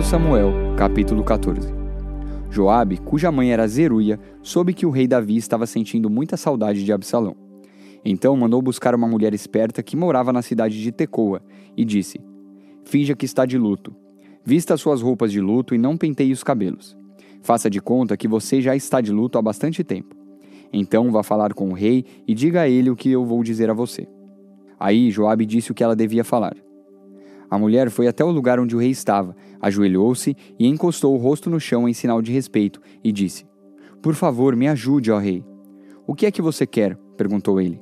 2 Samuel, capítulo 14. Joabe, cuja mãe era Zeruia, soube que o rei Davi estava sentindo muita saudade de Absalão. Então mandou buscar uma mulher esperta que morava na cidade de Tecoa e disse: Finja que está de luto. Vista suas roupas de luto e não penteie os cabelos. Faça de conta que você já está de luto há bastante tempo. Então vá falar com o rei e diga a ele o que eu vou dizer a você. Aí Joabe disse o que ela devia falar. A mulher foi até o lugar onde o rei estava, ajoelhou-se e encostou o rosto no chão em sinal de respeito e disse: Por favor, me ajude, ó rei. O que é que você quer? perguntou ele.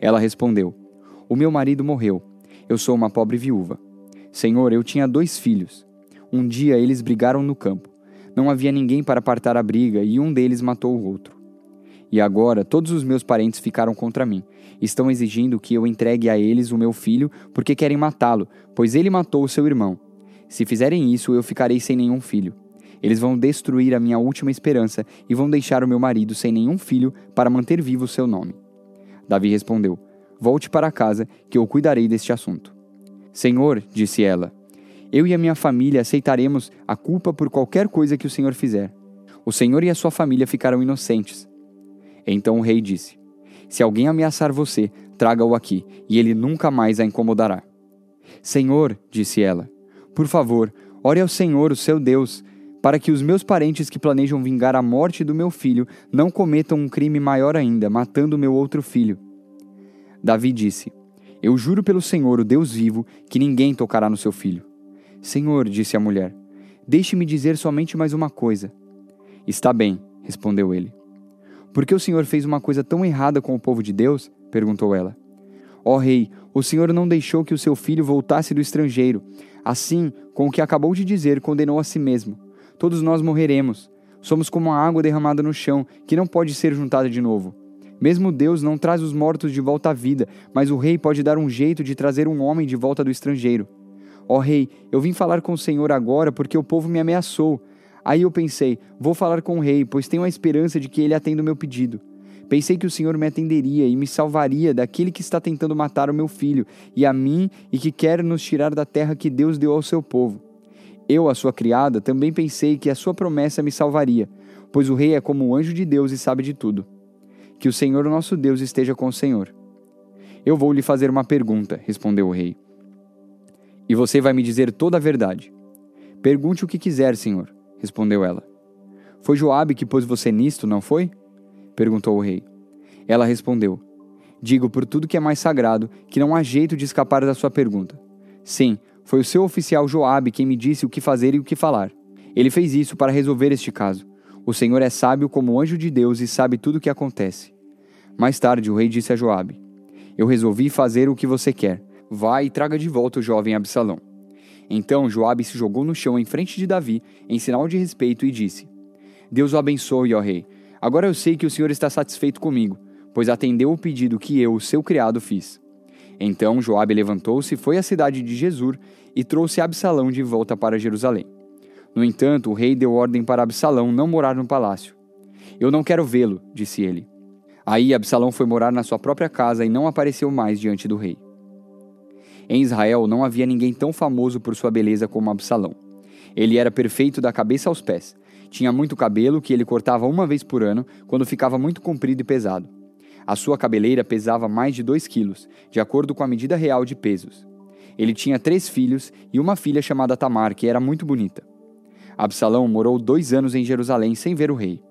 Ela respondeu: O meu marido morreu. Eu sou uma pobre viúva. Senhor, eu tinha dois filhos. Um dia eles brigaram no campo. Não havia ninguém para apartar a briga e um deles matou o outro. E agora todos os meus parentes ficaram contra mim. Estão exigindo que eu entregue a eles o meu filho porque querem matá-lo, pois ele matou o seu irmão. Se fizerem isso, eu ficarei sem nenhum filho. Eles vão destruir a minha última esperança e vão deixar o meu marido sem nenhum filho para manter vivo o seu nome. Davi respondeu: Volte para casa, que eu cuidarei deste assunto. Senhor, disse ela, eu e a minha família aceitaremos a culpa por qualquer coisa que o Senhor fizer. O Senhor e a sua família ficarão inocentes. Então o rei disse: Se alguém ameaçar você, traga-o aqui, e ele nunca mais a incomodará. Senhor, disse ela, por favor, ore ao Senhor, o seu Deus, para que os meus parentes que planejam vingar a morte do meu filho não cometam um crime maior ainda, matando meu outro filho. Davi disse: Eu juro pelo Senhor, o Deus vivo, que ninguém tocará no seu filho. Senhor, disse a mulher, deixe-me dizer somente mais uma coisa. Está bem, respondeu ele. Por que o Senhor fez uma coisa tão errada com o povo de Deus? perguntou ela. Ó oh, rei, o Senhor não deixou que o seu filho voltasse do estrangeiro. Assim, com o que acabou de dizer, condenou a si mesmo. Todos nós morreremos. Somos como a água derramada no chão, que não pode ser juntada de novo. Mesmo Deus não traz os mortos de volta à vida, mas o rei pode dar um jeito de trazer um homem de volta do estrangeiro. Ó oh, rei, eu vim falar com o Senhor agora porque o povo me ameaçou. Aí eu pensei: vou falar com o rei, pois tenho a esperança de que ele atenda o meu pedido. Pensei que o Senhor me atenderia e me salvaria daquele que está tentando matar o meu filho e a mim e que quer nos tirar da terra que Deus deu ao seu povo. Eu, a sua criada, também pensei que a sua promessa me salvaria, pois o rei é como o anjo de Deus e sabe de tudo. Que o Senhor, nosso Deus, esteja com o Senhor. Eu vou lhe fazer uma pergunta, respondeu o rei. E você vai me dizer toda a verdade. Pergunte o que quiser, Senhor respondeu ela. Foi Joabe que pôs você nisto, não foi? perguntou o rei. Ela respondeu: Digo por tudo que é mais sagrado que não há jeito de escapar da sua pergunta. Sim, foi o seu oficial Joabe quem me disse o que fazer e o que falar. Ele fez isso para resolver este caso. O Senhor é sábio como anjo de Deus e sabe tudo o que acontece. Mais tarde o rei disse a Joabe: Eu resolvi fazer o que você quer. Vá e traga de volta o jovem Absalão. Então Joabe se jogou no chão em frente de Davi, em sinal de respeito, e disse: Deus o abençoe, ó rei. Agora eu sei que o Senhor está satisfeito comigo, pois atendeu o pedido que eu, seu criado, fiz. Então Joabe levantou-se, foi à cidade de Jesur e trouxe Absalão de volta para Jerusalém. No entanto, o rei deu ordem para Absalão não morar no palácio. Eu não quero vê-lo, disse ele. Aí Absalão foi morar na sua própria casa e não apareceu mais diante do rei. Em Israel não havia ninguém tão famoso por sua beleza como Absalão. Ele era perfeito da cabeça aos pés. Tinha muito cabelo que ele cortava uma vez por ano, quando ficava muito comprido e pesado. A sua cabeleira pesava mais de 2 quilos, de acordo com a medida real de pesos. Ele tinha três filhos e uma filha chamada Tamar, que era muito bonita. Absalão morou dois anos em Jerusalém sem ver o rei.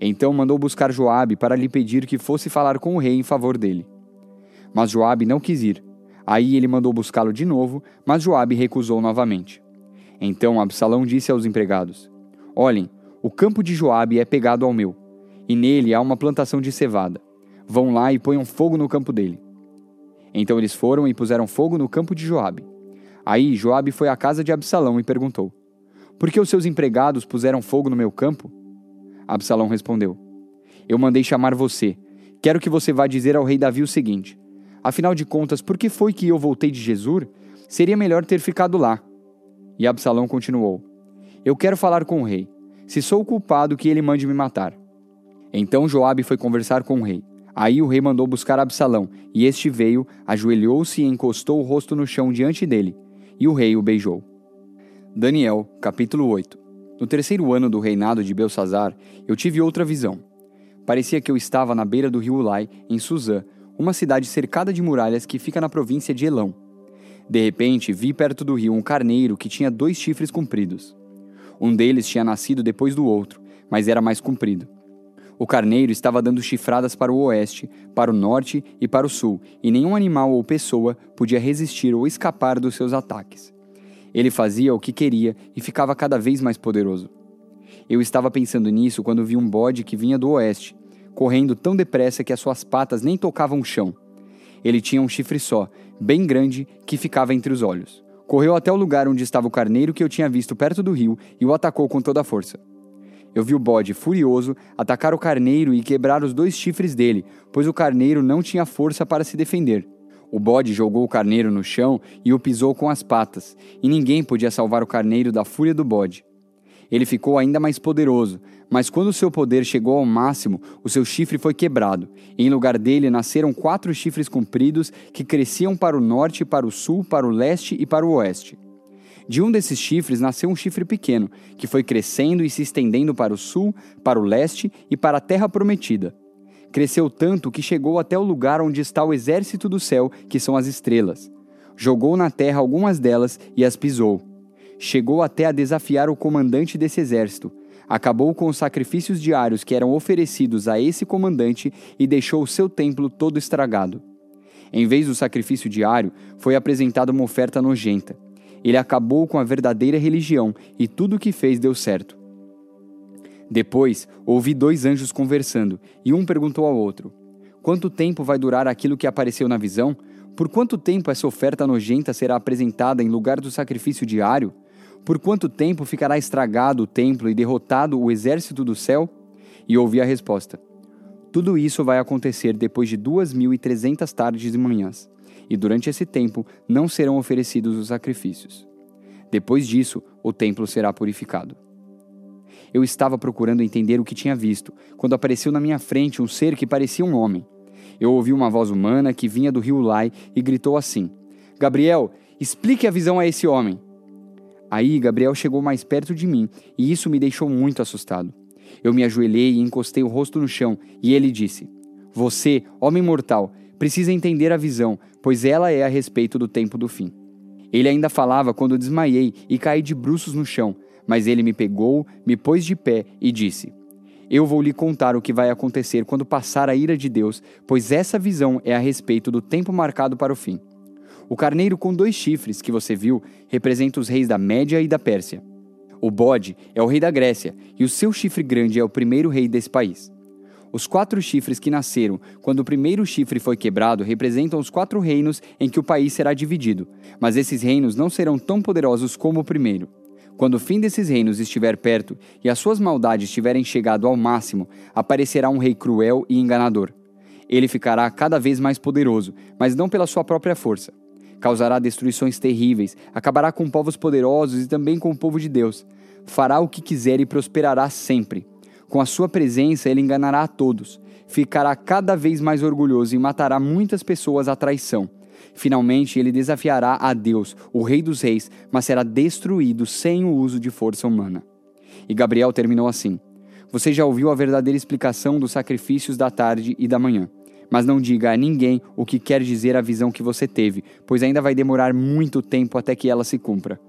Então mandou buscar Joabe para lhe pedir que fosse falar com o rei em favor dele. Mas Joabe não quis ir, Aí ele mandou buscá-lo de novo, mas Joabe recusou novamente. Então Absalão disse aos empregados: Olhem, o campo de Joabe é pegado ao meu, e nele há uma plantação de cevada. Vão lá e ponham fogo no campo dele. Então eles foram e puseram fogo no campo de Joabe. Aí Joabe foi à casa de Absalão e perguntou: Por que os seus empregados puseram fogo no meu campo? Absalão respondeu: Eu mandei chamar você. Quero que você vá dizer ao rei Davi o seguinte: Afinal de contas, por que foi que eu voltei de Jesus? Seria melhor ter ficado lá. E Absalão continuou: Eu quero falar com o rei. Se sou culpado, que ele mande me matar. Então Joabe foi conversar com o rei. Aí o rei mandou buscar Absalão, e este veio, ajoelhou-se e encostou o rosto no chão diante dele, e o rei o beijou. Daniel, capítulo 8. No terceiro ano do reinado de Belsazar, eu tive outra visão. Parecia que eu estava na beira do rio Ulai, em Suzã, uma cidade cercada de muralhas que fica na província de Elão. De repente, vi perto do rio um carneiro que tinha dois chifres compridos. Um deles tinha nascido depois do outro, mas era mais comprido. O carneiro estava dando chifradas para o oeste, para o norte e para o sul, e nenhum animal ou pessoa podia resistir ou escapar dos seus ataques. Ele fazia o que queria e ficava cada vez mais poderoso. Eu estava pensando nisso quando vi um bode que vinha do oeste, correndo tão depressa que as suas patas nem tocavam o chão. Ele tinha um chifre só, bem grande, que ficava entre os olhos. Correu até o lugar onde estava o carneiro que eu tinha visto perto do rio e o atacou com toda a força. Eu vi o bode, furioso, atacar o carneiro e quebrar os dois chifres dele, pois o carneiro não tinha força para se defender. O bode jogou o carneiro no chão e o pisou com as patas, e ninguém podia salvar o carneiro da fúria do bode. Ele ficou ainda mais poderoso, mas quando seu poder chegou ao máximo, o seu chifre foi quebrado, e em lugar dele nasceram quatro chifres compridos que cresciam para o norte, para o sul, para o leste e para o oeste. De um desses chifres nasceu um chifre pequeno, que foi crescendo e se estendendo para o sul, para o leste e para a terra prometida. Cresceu tanto que chegou até o lugar onde está o exército do céu, que são as estrelas. Jogou na terra algumas delas e as pisou. Chegou até a desafiar o comandante desse exército. Acabou com os sacrifícios diários que eram oferecidos a esse comandante e deixou o seu templo todo estragado. Em vez do sacrifício diário, foi apresentada uma oferta nojenta. Ele acabou com a verdadeira religião e tudo o que fez deu certo. Depois, ouvi dois anjos conversando, e um perguntou ao outro: Quanto tempo vai durar aquilo que apareceu na visão? Por quanto tempo essa oferta nojenta será apresentada em lugar do sacrifício diário? Por quanto tempo ficará estragado o templo e derrotado o exército do céu? E ouvi a resposta: Tudo isso vai acontecer depois de duas mil e trezentas tardes e manhãs, e durante esse tempo não serão oferecidos os sacrifícios. Depois disso, o templo será purificado. Eu estava procurando entender o que tinha visto, quando apareceu na minha frente um ser que parecia um homem. Eu ouvi uma voz humana que vinha do rio Lai e gritou assim: Gabriel, explique a visão a esse homem. Aí Gabriel chegou mais perto de mim e isso me deixou muito assustado. Eu me ajoelhei e encostei o rosto no chão e ele disse: Você, homem mortal, precisa entender a visão, pois ela é a respeito do tempo do fim. Ele ainda falava quando desmaiei e caí de bruços no chão, mas ele me pegou, me pôs de pé e disse: Eu vou lhe contar o que vai acontecer quando passar a ira de Deus, pois essa visão é a respeito do tempo marcado para o fim. O carneiro com dois chifres que você viu representa os reis da Média e da Pérsia. O bode é o rei da Grécia e o seu chifre grande é o primeiro rei desse país. Os quatro chifres que nasceram quando o primeiro chifre foi quebrado representam os quatro reinos em que o país será dividido, mas esses reinos não serão tão poderosos como o primeiro. Quando o fim desses reinos estiver perto e as suas maldades tiverem chegado ao máximo, aparecerá um rei cruel e enganador. Ele ficará cada vez mais poderoso, mas não pela sua própria força. Causará destruições terríveis, acabará com povos poderosos e também com o povo de Deus. Fará o que quiser e prosperará sempre. Com a sua presença, ele enganará a todos. Ficará cada vez mais orgulhoso e matará muitas pessoas à traição. Finalmente, ele desafiará a Deus, o Rei dos Reis, mas será destruído sem o uso de força humana. E Gabriel terminou assim: Você já ouviu a verdadeira explicação dos sacrifícios da tarde e da manhã. Mas não diga a ninguém o que quer dizer a visão que você teve, pois ainda vai demorar muito tempo até que ela se cumpra.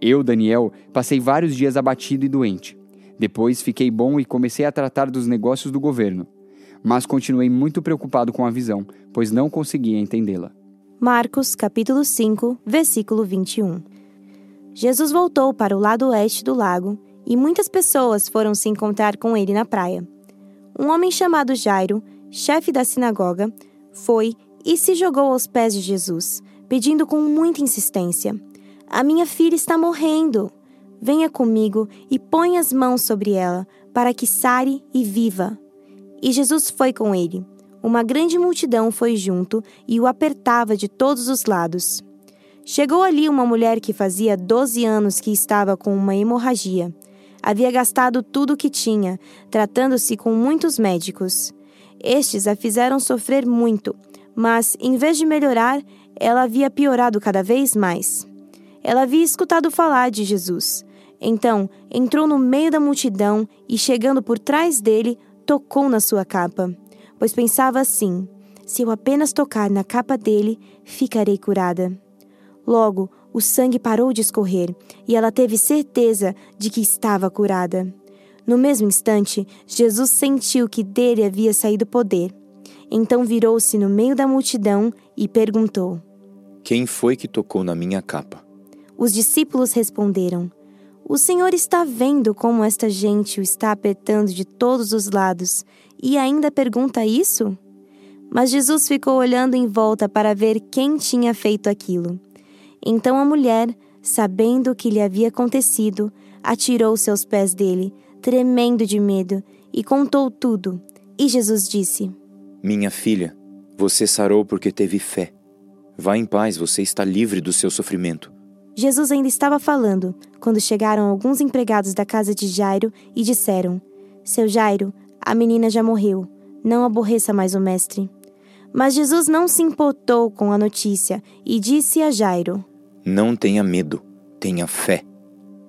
Eu, Daniel, passei vários dias abatido e doente. Depois fiquei bom e comecei a tratar dos negócios do governo. Mas continuei muito preocupado com a visão, pois não conseguia entendê-la. Marcos, capítulo 5, versículo 21. Jesus voltou para o lado oeste do lago e muitas pessoas foram se encontrar com ele na praia. Um homem chamado Jairo, chefe da sinagoga, foi e se jogou aos pés de Jesus, pedindo com muita insistência: A minha filha está morrendo. Venha comigo e põe as mãos sobre ela, para que sare e viva. E Jesus foi com ele. Uma grande multidão foi junto e o apertava de todos os lados. Chegou ali uma mulher que fazia 12 anos que estava com uma hemorragia. Havia gastado tudo o que tinha, tratando-se com muitos médicos. Estes a fizeram sofrer muito, mas, em vez de melhorar, ela havia piorado cada vez mais. Ela havia escutado falar de Jesus. Então entrou no meio da multidão e, chegando por trás dele, tocou na sua capa, pois pensava assim: se eu apenas tocar na capa dele, ficarei curada. Logo, o sangue parou de escorrer e ela teve certeza de que estava curada. No mesmo instante, Jesus sentiu que dele havia saído poder. Então virou-se no meio da multidão e perguntou: Quem foi que tocou na minha capa? Os discípulos responderam: O Senhor está vendo como esta gente o está apertando de todos os lados e ainda pergunta isso? Mas Jesus ficou olhando em volta para ver quem tinha feito aquilo. Então a mulher, sabendo o que lhe havia acontecido, atirou-se aos pés dele, tremendo de medo, e contou tudo. E Jesus disse: Minha filha, você sarou porque teve fé. Vá em paz, você está livre do seu sofrimento. Jesus ainda estava falando quando chegaram alguns empregados da casa de Jairo e disseram: Seu Jairo, a menina já morreu. Não aborreça mais o mestre. Mas Jesus não se importou com a notícia e disse a Jairo: Não tenha medo, tenha fé.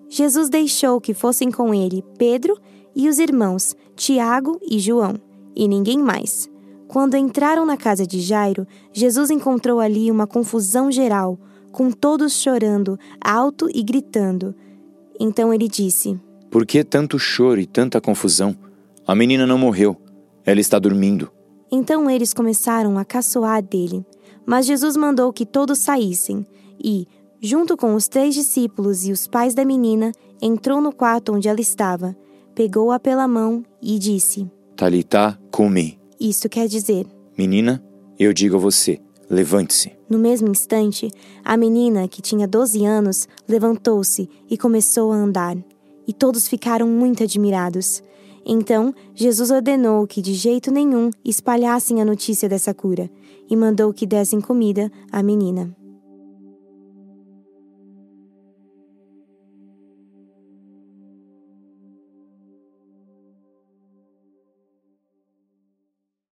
Jesus deixou que fossem com ele Pedro e os irmãos Tiago e João, e ninguém mais. Quando entraram na casa de Jairo, Jesus encontrou ali uma confusão geral, com todos chorando, alto e gritando. Então ele disse: Por que tanto choro e tanta confusão? A menina não morreu, ela está dormindo. Então eles começaram a caçoar dele. Mas Jesus mandou que todos saíssem e, junto com os três discípulos e os pais da menina, entrou no quarto onde ela estava, pegou-a pela mão e disse: Talitá, come. Isso quer dizer: Menina, eu digo a você, levante-se. No mesmo instante, a menina, que tinha 12 anos, levantou-se e começou a andar. E todos ficaram muito admirados. Então, Jesus ordenou que de jeito nenhum espalhassem a notícia dessa cura e mandou que dessem comida à menina.